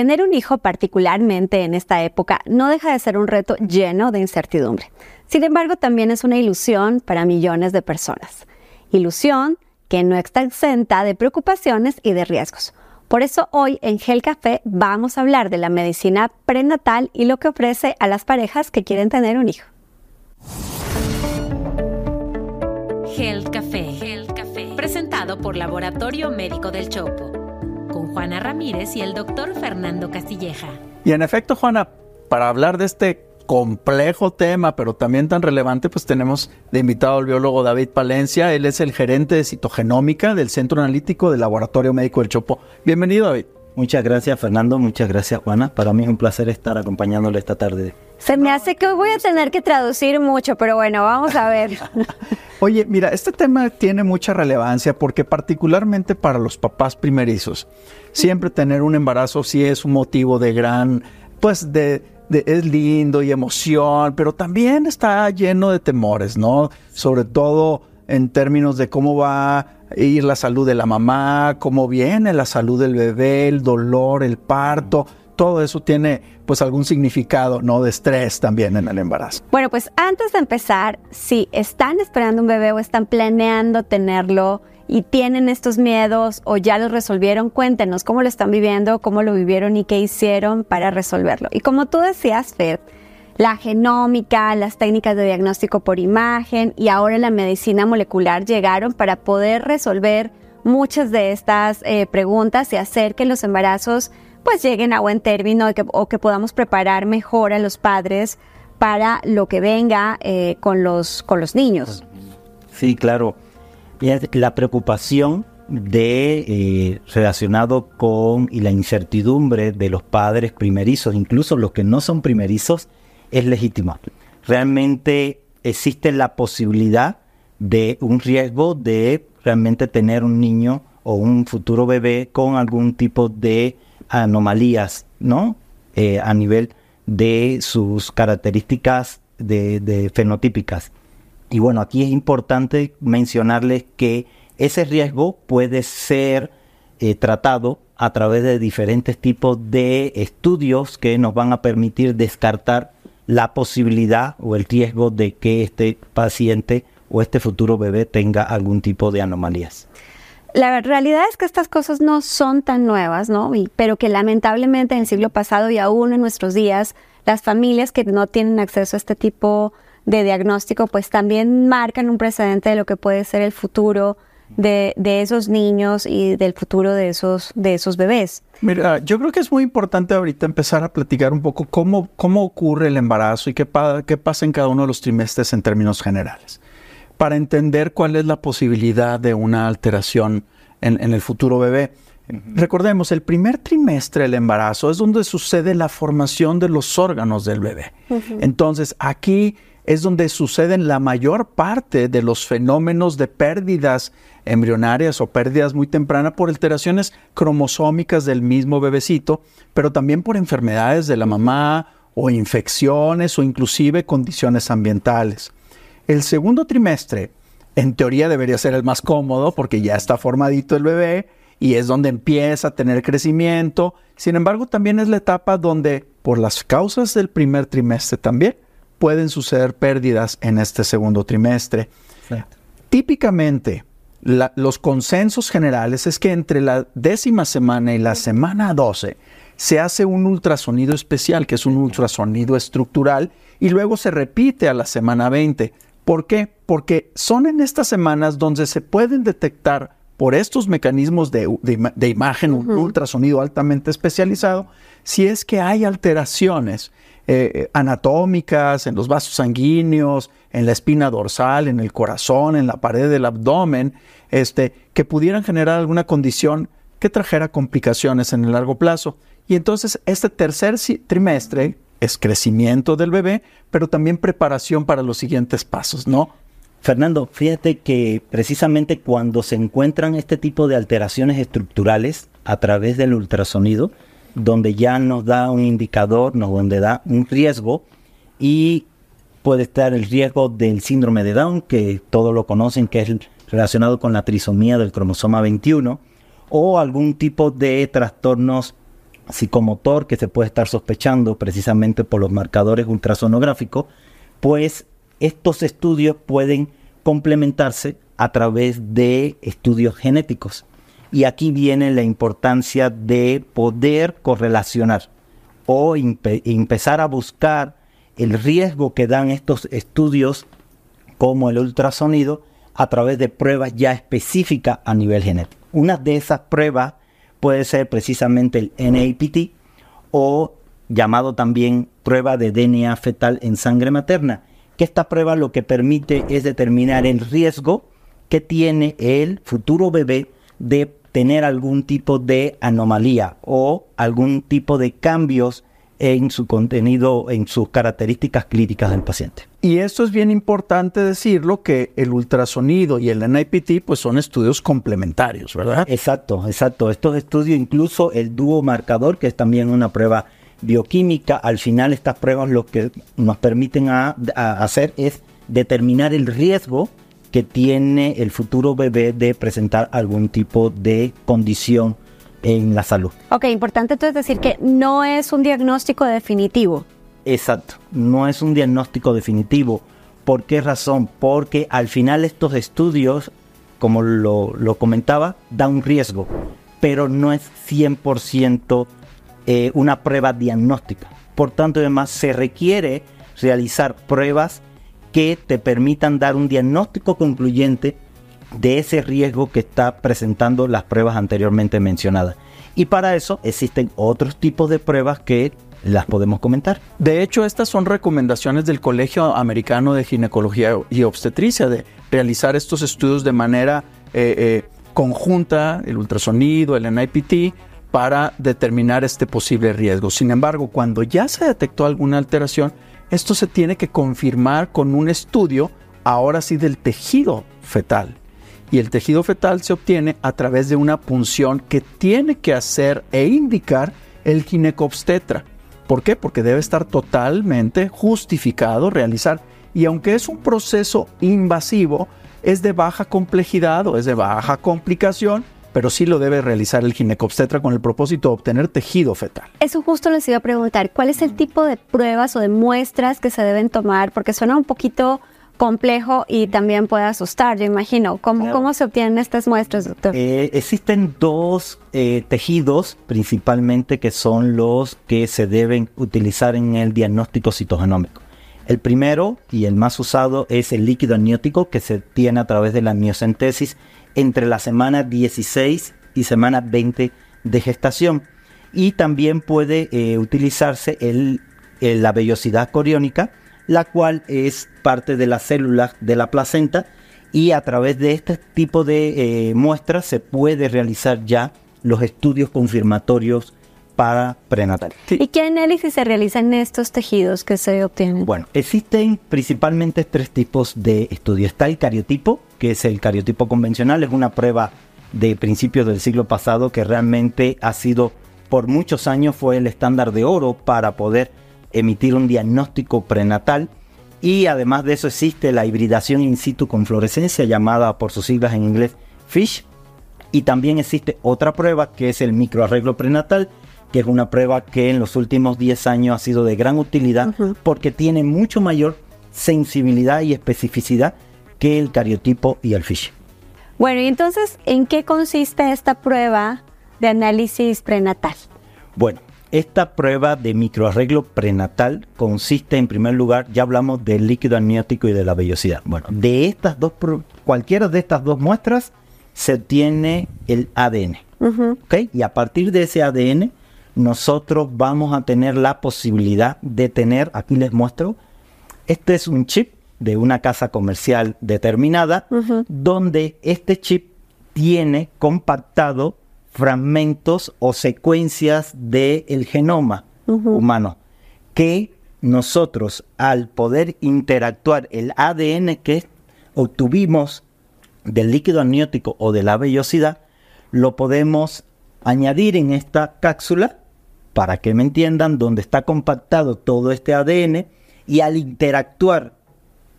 Tener un hijo, particularmente en esta época, no deja de ser un reto lleno de incertidumbre. Sin embargo, también es una ilusión para millones de personas. Ilusión que no está exenta de preocupaciones y de riesgos. Por eso hoy en Gel Café vamos a hablar de la medicina prenatal y lo que ofrece a las parejas que quieren tener un hijo. Gel Café, Café, presentado por Laboratorio Médico del Chopo, con Juana Ramírez y el doctor Fernando Castilleja. Y en efecto, Juana, para hablar de este complejo tema, pero también tan relevante, pues tenemos de invitado al biólogo David Palencia. Él es el gerente de citogenómica del Centro Analítico del Laboratorio Médico del Chopo. Bienvenido, David. Muchas gracias, Fernando. Muchas gracias, Juana. Para mí es un placer estar acompañándole esta tarde. Se me hace que voy a tener que traducir mucho, pero bueno, vamos a ver. Oye, mira, este tema tiene mucha relevancia porque particularmente para los papás primerizos, siempre tener un embarazo sí es un motivo de gran, pues de es lindo y emoción, pero también está lleno de temores, ¿no? Sobre todo en términos de cómo va a ir la salud de la mamá, cómo viene la salud del bebé, el dolor, el parto. Todo eso tiene pues algún significado, ¿no? De estrés también en el embarazo. Bueno, pues antes de empezar, si están esperando un bebé o están planeando tenerlo, y tienen estos miedos o ya los resolvieron, cuéntenos cómo lo están viviendo, cómo lo vivieron y qué hicieron para resolverlo. Y como tú decías, Fer, la genómica, las técnicas de diagnóstico por imagen y ahora la medicina molecular llegaron para poder resolver muchas de estas eh, preguntas y hacer que los embarazos pues lleguen a buen término o que podamos preparar mejor a los padres para lo que venga eh, con, los, con los niños. Sí, claro la preocupación de eh, relacionado con y la incertidumbre de los padres primerizos, incluso los que no son primerizos, es legítima. Realmente existe la posibilidad de un riesgo de realmente tener un niño o un futuro bebé con algún tipo de anomalías, ¿no? Eh, a nivel de sus características de fenotípicas. Y bueno, aquí es importante mencionarles que ese riesgo puede ser eh, tratado a través de diferentes tipos de estudios que nos van a permitir descartar la posibilidad o el riesgo de que este paciente o este futuro bebé tenga algún tipo de anomalías. La realidad es que estas cosas no son tan nuevas, ¿no? pero que lamentablemente en el siglo pasado y aún en nuestros días, las familias que no tienen acceso a este tipo de de diagnóstico, pues también marcan un precedente de lo que puede ser el futuro de, esos niños y del futuro de esos, de esos bebés. Mira, yo creo que es muy importante ahorita empezar a platicar un poco cómo, cómo ocurre el embarazo y qué, qué pasa en cada uno de los trimestres en términos generales, para entender cuál es la posibilidad de una alteración en, el futuro bebé. Recordemos, el primer trimestre del embarazo es donde sucede la formación de los órganos del bebé. Entonces, aquí es donde suceden la mayor parte de los fenómenos de pérdidas embrionarias o pérdidas muy tempranas por alteraciones cromosómicas del mismo bebecito, pero también por enfermedades de la mamá o infecciones o inclusive condiciones ambientales. El segundo trimestre, en teoría, debería ser el más cómodo porque ya está formadito el bebé y es donde empieza a tener crecimiento. Sin embargo, también es la etapa donde, por las causas del primer trimestre también, pueden suceder pérdidas en este segundo trimestre. Típicamente, los consensos generales es que entre la décima semana y la semana 12 se hace un ultrasonido especial, que es un ultrasonido estructural, y luego se repite a la semana 20. ¿Por qué? Porque son en estas semanas donde se pueden detectar por estos mecanismos de, imagen, un ultrasonido altamente especializado, si es que hay alteraciones eh, anatómicas, en los vasos sanguíneos, en la espina dorsal, en el corazón, en la pared del abdomen, este, que pudieran generar alguna condición que trajera complicaciones en el largo plazo. Y entonces este tercer trimestre es crecimiento del bebé, pero también preparación para los siguientes pasos, ¿no? Fernando, fíjate que precisamente cuando se encuentran este tipo de alteraciones estructurales a través del ultrasonido, donde ya nos da un indicador, nos, donde da un riesgo y puede estar el riesgo del síndrome de Down, que todos lo conocen, que es relacionado con la trisomía del cromosoma 21, o algún tipo de trastornos psicomotor que se puede estar sospechando precisamente por los marcadores ultrasonográficos, pues estos estudios pueden complementarse a través de estudios genéticos. Y aquí viene la importancia de poder correlacionar o empezar a buscar el riesgo que dan estos estudios como el ultrasonido a través de pruebas ya específicas a nivel genético. Una de esas pruebas puede ser precisamente el NAPT o llamado también prueba de DNA fetal en sangre materna, que esta prueba lo que permite es determinar el riesgo que tiene el futuro bebé de tener algún tipo de anomalía o algún tipo de cambios en su contenido, en sus características clínicas del paciente. Y esto es bien importante decirlo, que el ultrasonido y el NIPT pues son estudios complementarios, ¿verdad? Exacto, exacto. Estos estudios, incluso el dúo marcador, que es también una prueba bioquímica, al final estas pruebas lo que nos permiten hacer es determinar el riesgo que tiene el futuro bebé de presentar algún tipo de condición en la salud. Ok, importante entonces decir que no es un diagnóstico definitivo. Exacto, no es un diagnóstico definitivo. ¿Por qué razón? Porque al final estos estudios, como lo, comentaba, dan un riesgo, pero no es 100% eh, una prueba diagnóstica. Por tanto, además, se requiere realizar pruebas que te permitan dar un diagnóstico concluyente de ese riesgo que está presentando las pruebas anteriormente mencionadas. Y para eso existen otros tipos de pruebas que las podemos comentar. De hecho, estas son recomendaciones del Colegio Americano de Ginecología y Obstetricia de realizar estos estudios de manera eh, eh, conjunta, el ultrasonido, el NIPT, para determinar este posible riesgo. Sin embargo, cuando ya se detectó alguna alteración, esto se tiene que confirmar con un estudio, ahora sí, del tejido fetal y el tejido fetal se obtiene a través de una punción que tiene que hacer e indicar el ginecobstetra. ¿Por qué? Porque debe estar totalmente justificado realizar. Y aunque es un proceso invasivo, es de baja complejidad o es de baja complicación, pero sí lo debe realizar el ginecobstetra con el propósito de obtener tejido fetal. Eso justo les iba a preguntar, ¿cuál es el tipo de pruebas o de muestras que se deben tomar? Porque suena un poquito complejo y también puede asustar, yo imagino. ¿Cómo, ¿cómo se obtienen estas muestras, doctor? Eh, existen dos eh, tejidos principalmente que son los que se deben utilizar en el diagnóstico citogenómico. El primero y el más usado es el líquido amniótico que se tiene a través de la miocentesis entre la semana 16 y semana 20 de gestación. Y también puede eh, utilizarse el, la vellosidad coriónica, la cual es parte de las células de la placenta y a través de este tipo de eh, muestras se puede realizar ya los estudios confirmatorios para prenatal. ¿Y qué análisis se realizan en estos tejidos que se obtienen? Bueno, existen principalmente tres tipos de estudios. Está el cariotipo, que es el cariotipo convencional, es una prueba de principios del siglo pasado que realmente ha sido por muchos años fue el estándar de oro para poder emitir un diagnóstico prenatal y además de eso existe la hibridación in situ con fluorescencia llamada por sus siglas en inglés FISH y también existe otra prueba que es el microarreglo prenatal que es una prueba que en los últimos 10 años ha sido de gran utilidad porque tiene mucho mayor sensibilidad y especificidad que el cariotipo y el FISH. Bueno, y entonces, ¿en qué consiste esta prueba de análisis prenatal? Bueno, esta prueba de microarreglo prenatal consiste en primer lugar, ya hablamos del líquido amniótico y de la vellosidad. Bueno, de estas dos, cualquiera de estas dos muestras se tiene el ADN. Y a partir de ese ADN, nosotros vamos a tener la posibilidad de tener, aquí les muestro, este es un chip de una casa comercial determinada, donde este chip tiene compactado fragmentos o secuencias del genoma humano que nosotros al poder interactuar el ADN que obtuvimos del líquido amniótico o de la vellosidad, lo podemos añadir en esta cápsula para que me entiendan donde está compactado todo este ADN y al interactuar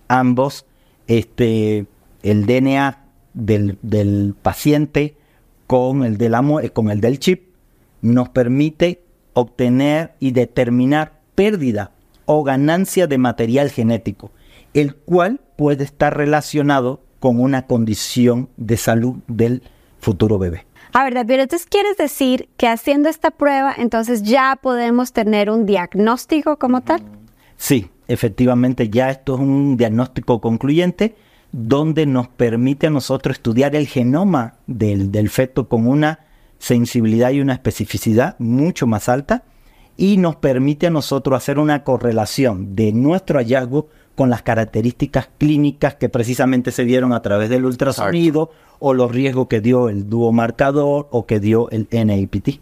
ambos, este, el DNA del, del paciente con el, de la, con el del chip nos permite obtener y determinar pérdida o ganancia de material genético, el cual puede estar relacionado con una condición de salud del futuro bebé. A ver, David, entonces quieres decir que haciendo esta prueba, entonces ya podemos tener un diagnóstico como tal? Sí, efectivamente ya esto es un diagnóstico concluyente donde nos permite a nosotros estudiar el genoma del, del feto con una sensibilidad y una especificidad mucho más alta y nos permite a nosotros hacer una correlación de nuestro hallazgo con las características clínicas que precisamente se dieron a través del ultrasonido o los riesgos que dio el dúo marcador o que dio el NAPT.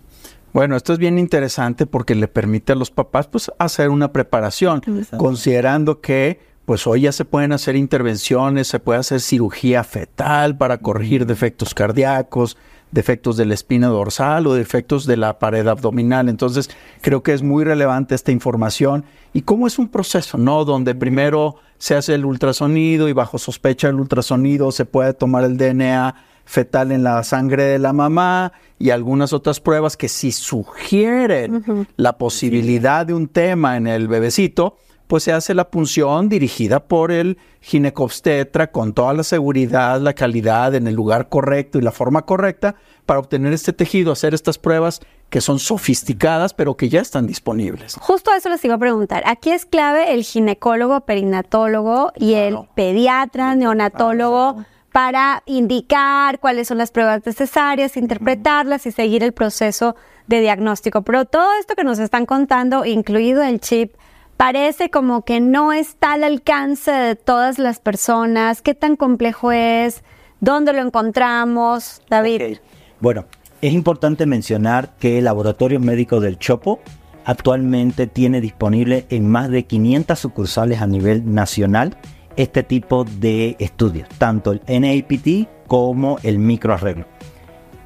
Bueno, esto es bien interesante porque le permite a los papás pues hacer una preparación, considerando que pues hoy ya se pueden hacer intervenciones, se puede hacer cirugía fetal para corregir defectos cardíacos, defectos de la espina dorsal o defectos de la pared abdominal. Entonces, creo que es muy relevante esta información y cómo es un proceso, ¿no? Donde primero se hace el ultrasonido y bajo sospecha del ultrasonido se puede tomar el DNA fetal en la sangre de la mamá y algunas otras pruebas que si sugieren la posibilidad de un tema en el bebecito, pues se hace la punción dirigida por el ginecobstetra con toda la seguridad, la calidad en el lugar correcto y la forma correcta para obtener este tejido, hacer estas pruebas que son sofisticadas, pero que ya están disponibles. Justo eso les iba a preguntar. Aquí es clave el ginecólogo, perinatólogo y el pediatra, neonatólogo. para indicar cuáles son las pruebas necesarias, interpretarlas y seguir el proceso de diagnóstico. Pero todo esto que nos están contando, incluido el chip, parece como que no está al alcance de todas las personas. ¿Qué tan complejo es? ¿Dónde lo encontramos, David? Bueno, es importante mencionar que el Laboratorio Médico del Chopo actualmente tiene disponible en más de 500 sucursales a nivel nacional este tipo de estudios, tanto el NAPT como el microarreglo.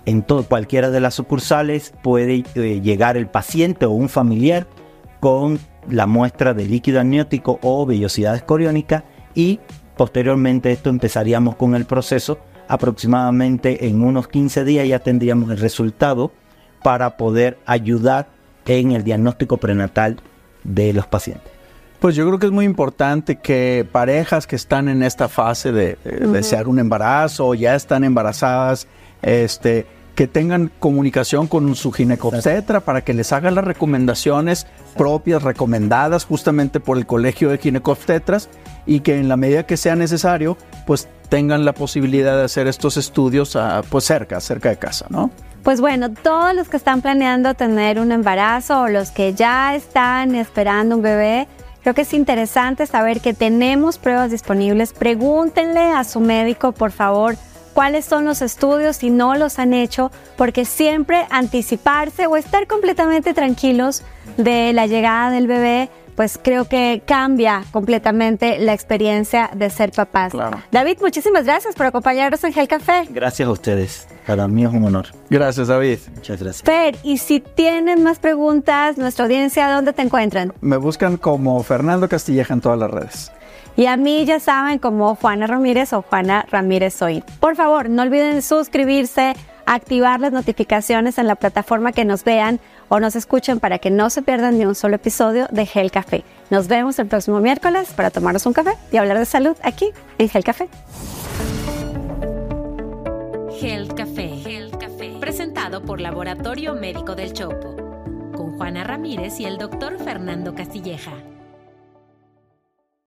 En todo, cualquiera de las sucursales puede eh, llegar el paciente o un familiar con la muestra de líquido amniótico o vellosidad escoriónica y posteriormente esto empezaríamos con el proceso aproximadamente en unos 15 días ya tendríamos el resultado para poder ayudar en el diagnóstico prenatal de los pacientes. Pues yo creo que es muy importante que parejas que están en esta fase de, desear un embarazo o ya están embarazadas, este, que tengan comunicación con su ginecobstetra para que les haga las recomendaciones propias, recomendadas justamente por el Colegio de Ginecobstetras y que en la medida que sea necesario, pues tengan la posibilidad de hacer estos estudios pues cerca, cerca de casa, ¿no? Pues bueno, todos los que están planeando tener un embarazo o los que ya están esperando un bebé, creo que es interesante saber que tenemos pruebas disponibles. Pregúntenle a su médico, por favor, cuáles son los estudios si no los han hecho, porque siempre anticiparse o estar completamente tranquilos de la llegada del bebé, pues creo que cambia completamente la experiencia de ser papás. David, muchísimas gracias por acompañarnos en Gel Café. Gracias a ustedes. Para mí es un honor. Gracias, David. Muchas gracias. Fer, y si tienen más preguntas, nuestra audiencia, ¿dónde te encuentran? Me buscan como Fernando Castilleja en todas las redes. Y a mí ya saben como Juana Ramírez o Juana Ramírez Soy. Por favor, no olviden suscribirse, activar las notificaciones en la plataforma que nos vean o nos escuchen para que no se pierdan ni un solo episodio de Gel Café. Nos vemos el próximo miércoles para tomarnos un café y hablar de salud aquí en Gel Café. Gel Café, Gel Café, presentado por Laboratorio Médico del Chopo, con Juana Ramírez y el doctor Fernando Castilleja.